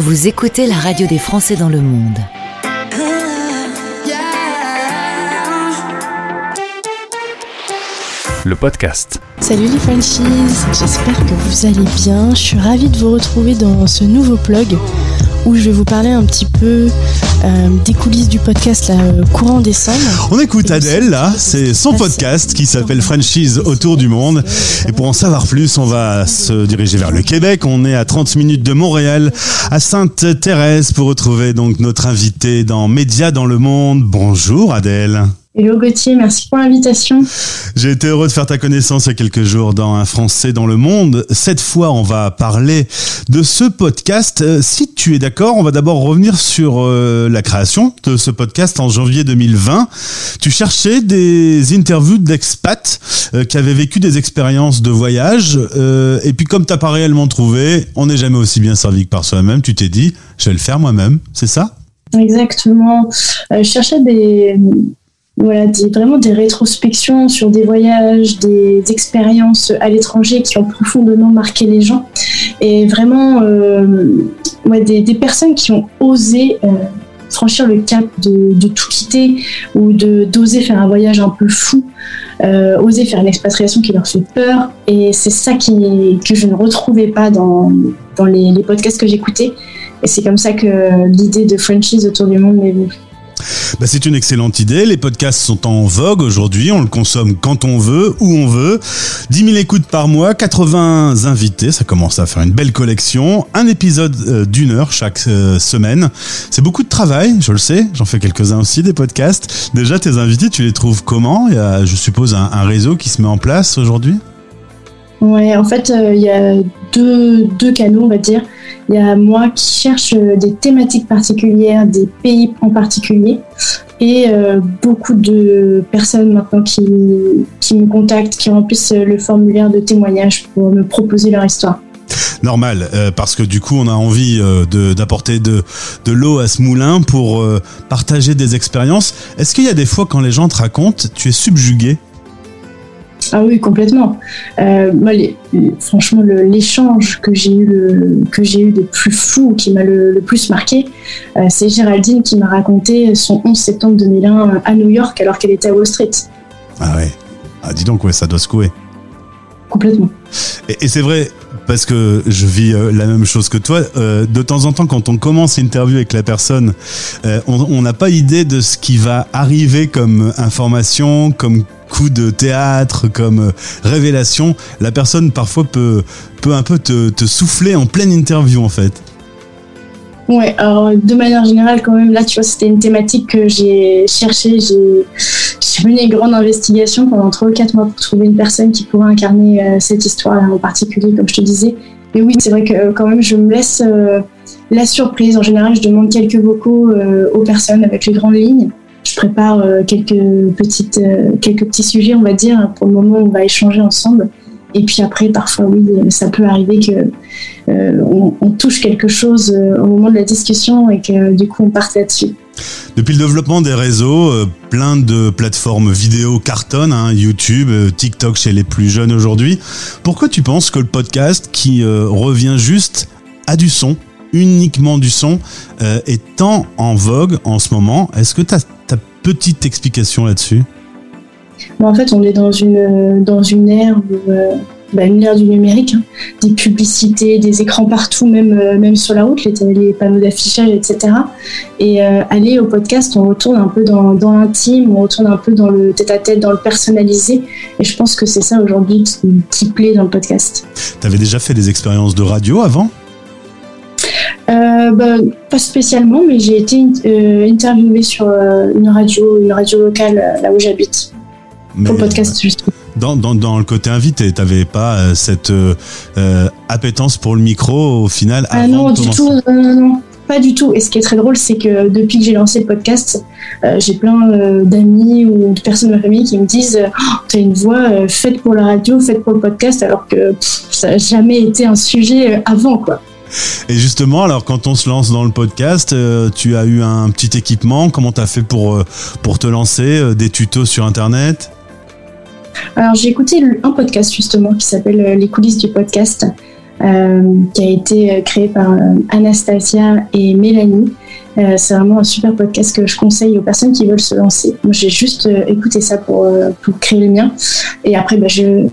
Vous écoutez la radio des Français dans le monde. Le podcast. Salut les Frenchies, j'espère que vous allez bien. Je suis ravie de vous retrouver dans ce nouveau plug où je vais vous parler un petit peu euh, des coulisses du podcast là, euh, courant décembre. On écoute Adèle là, c'est son podcast qui s'appelle Franchise autour du monde. Et pour en savoir plus, on va se diriger vers le Québec. On est à 30 minutes de Montréal, à Sainte-Thérèse, pour retrouver donc notre invité dans Média dans le monde. Bonjour Adèle. Hello Gauthier, merci pour l'invitation. J'ai été heureux de faire ta connaissance il y a quelques jours dans Un Français dans le monde. Cette fois, on va parler de ce podcast. Euh, Si tu es d'accord, on va d'abord revenir sur euh, la création de ce podcast en janvier 2020. Tu cherchais des interviews d'expats euh, qui avaient vécu des expériences de voyage. et puis comme t'as pas réellement trouvé, on n'est jamais aussi bien servi que par soi-même. Tu t'es dit, je vais le faire moi-même. C'est ça? Exactement. Je cherchais des, voilà, des, vraiment des rétrospections sur des voyages, des expériences à l'étranger qui ont profondément marqué les gens. Et vraiment, euh, des, personnes qui ont osé euh, franchir le cap de, tout quitter ou d'oser faire un voyage un peu fou, euh, oser faire une expatriation qui leur fait peur. Et c'est ça que je ne retrouvais pas dans, dans les, les podcasts que j'écoutais. Et c'est comme ça que l'idée de franchise autour du monde m'est venue. Bah, c'est une excellente idée. Les podcasts sont en vogue aujourd'hui. On le consomme quand on veut, où on veut. 10 000 écoutes par mois, 80 invités. Ça commence à faire une belle collection. Un épisode euh, d'une heure chaque euh, semaine. C'est beaucoup de travail, je le sais. J'en fais quelques-uns aussi des podcasts. Déjà, tes invités, tu les trouves comment? Il y a, je suppose, un, un réseau qui se met en place aujourd'hui? Ouais, en fait, euh, il y a deux, deux canaux, on va dire. Il y a moi qui cherche euh, des thématiques particulières, des pays en particulier, et euh, beaucoup de personnes maintenant qui, qui me contactent, qui remplissent le formulaire de témoignage pour me proposer leur histoire. Normal, parce que du coup, on a envie euh, d'apporter de, de l'eau à ce moulin pour partager des expériences. Est-ce qu'il y a des fois, quand les gens te racontent, tu es subjugué Ah oui, complètement. Euh, moi, les- les- franchement, l'échange que j'ai eu, le, que j'ai eu de plus fou, qui m'a le, le plus marqué, euh, c'est Géraldine qui m'a raconté son 11 septembre 2001 à New York alors qu'elle était à Wall Street. Ah ouais. Ah, dis donc, ouais, ça doit secouer. Complètement. Et, c'est vrai, parce que je vis euh, la même chose que toi, euh, de temps en temps, quand on commence l'interview avec la personne, euh, on n'a pas idée de ce qui va arriver comme information, comme coup de théâtre, comme révélation. La personne, parfois, peut, peut un peu te, te souffler en pleine interview, en fait. Ouais, alors de manière générale, quand même, là, tu vois, c'était une thématique que j'ai cherchée. J'ai mené une grande investigation pendant 3 ou 4 mois pour trouver une personne qui pourrait incarner euh, cette histoire-là en particulier, comme je te disais. Et oui, c'est vrai que euh, quand même, je me laisse euh, la surprise. En général, je demande quelques vocaux aux personnes avec les grandes lignes. Je prépare quelques, petites, quelques petits sujets, on va dire. Pour le moment, on va échanger ensemble. Et puis après, parfois, oui, ça peut arriver que on, touche quelque chose au moment de la discussion et que du coup, on parte là-dessus. Depuis le développement des réseaux, euh, plein de plateformes vidéo cartonnent, hein, YouTube, euh, TikTok chez les plus jeunes aujourd'hui. Pourquoi tu penses que le podcast qui euh, revient juste à du son, uniquement du son, est tant en vogue en ce moment? Est-ce que tu as ta petite explication là-dessus? Bon, en fait, on est dans une, dans une ère où, bah, une ère du numérique, hein. des publicités, des écrans partout, même, euh, même sur la route, les, les panneaux d'affichage, etc. Et euh, aller au podcast, on retourne un peu dans, dans l'intime, on retourne un peu dans le tête-à-tête, dans le personnalisé. Et je pense que c'est ça aujourd'hui qui, qui plaît dans le podcast. Tu avais déjà fait des expériences de radio avant? Euh, bah, pas spécialement, mais j'ai été interviewée sur une radio, une radio locale là où j'habite, pour le podcast justement. Dans, dans, dans le côté invité, t'avais pas euh, cette euh, euh, appétence pour le micro au final Ah non, du tout, non, non, non, pas du tout. Et ce qui est très drôle, c'est que depuis que j'ai lancé le podcast, euh, j'ai plein d'amis ou de personnes de ma famille qui me disent oh, T'as une voix faite pour la radio, faite pour le podcast, alors que pff, ça n'a jamais été un sujet avant, quoi. Et justement, alors quand on se lance dans le podcast, euh, tu as eu un petit équipement. Comment t'as fait pour euh, pour te lancer euh, Des tutos sur Internet? Alors j'ai écouté un podcast justement qui s'appelle euh, Les coulisses du podcast. qui a été créé par Anastasia et Mélanie. c'est vraiment un super podcast que je conseille aux personnes qui veulent se lancer. Moi, j'ai juste écouté ça pour, pour créer le mien. Et après, bah, je,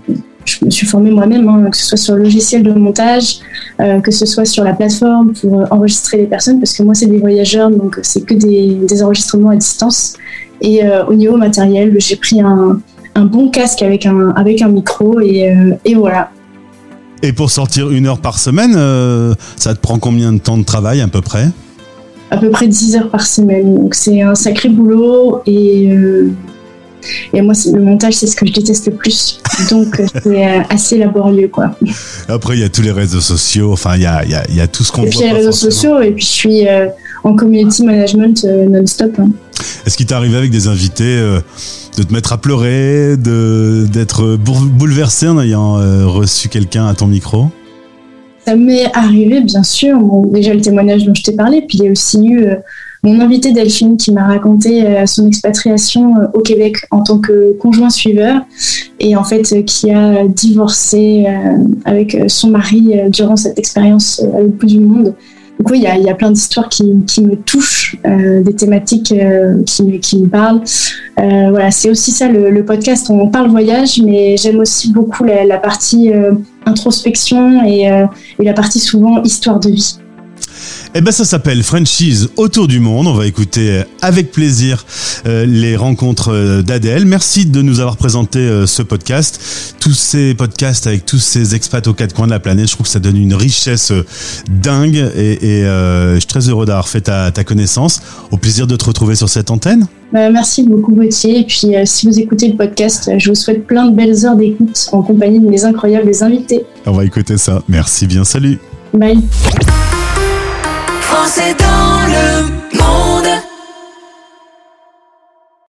me suis formée moi-même, hein, que ce soit sur le logiciel de montage, euh, que ce soit sur la plateforme pour enregistrer les personnes, parce que moi, c'est des voyageurs, donc c'est que des, enregistrements à distance. Et euh, au niveau matériel, j'ai pris un, bon casque avec un, avec un micro et, euh, et voilà. Et pour sortir une heure par semaine, ça te prend combien de temps de travail à peu près? À peu près 10 heures par semaine. Donc c'est un sacré boulot et et moi, le montage, c'est ce que je déteste le plus. Donc, euh, c'est euh, assez laborieux, quoi. Après, il y a tous les réseaux sociaux. Enfin, il y a, y, y a, tout ce qu'on voit. Et puis, il y a les réseaux sociaux. Et puis, je suis euh, en community management non-stop. Hein. Est-ce qu'il t'est arrivé avec des invités de te mettre à pleurer, d'être bouleversé en ayant reçu quelqu'un à ton micro? Ça m'est arrivé, bien sûr. Déjà, le témoignage dont je t'ai parlé. Puis, il y a aussi eu mon invité Delphine qui m'a raconté euh, son expatriation euh, au Québec en tant que conjoint suiveur et en fait euh, qui a divorcé avec son mari durant cette expérience à l'autre bout du monde. Donc oui, il y a, y a, plein d'histoires qui, qui, me touchent, des thématiques qui, qui, me parlent. voilà, c'est aussi ça le, le, podcast. On parle voyage, mais j'aime aussi beaucoup la, la partie introspection et, et la partie souvent histoire de vie. Eh ben ça s'appelle Franchise autour du monde. On va écouter avec plaisir euh, les rencontres euh, d'Adèle. Merci de nous avoir présenté euh, ce podcast. Tous ces podcasts avec tous ces expats aux quatre coins de la planète, je trouve que ça donne une richesse dingue et, je suis très heureux d'avoir fait ta, connaissance. Au plaisir de te retrouver sur cette antenne. Merci beaucoup Gauthier. Et puis si vous écoutez le podcast, je vous souhaite plein de belles heures d'écoute en compagnie de mes incroyables invités. On va écouter ça. Merci bien. Salut. Bye c'est dans le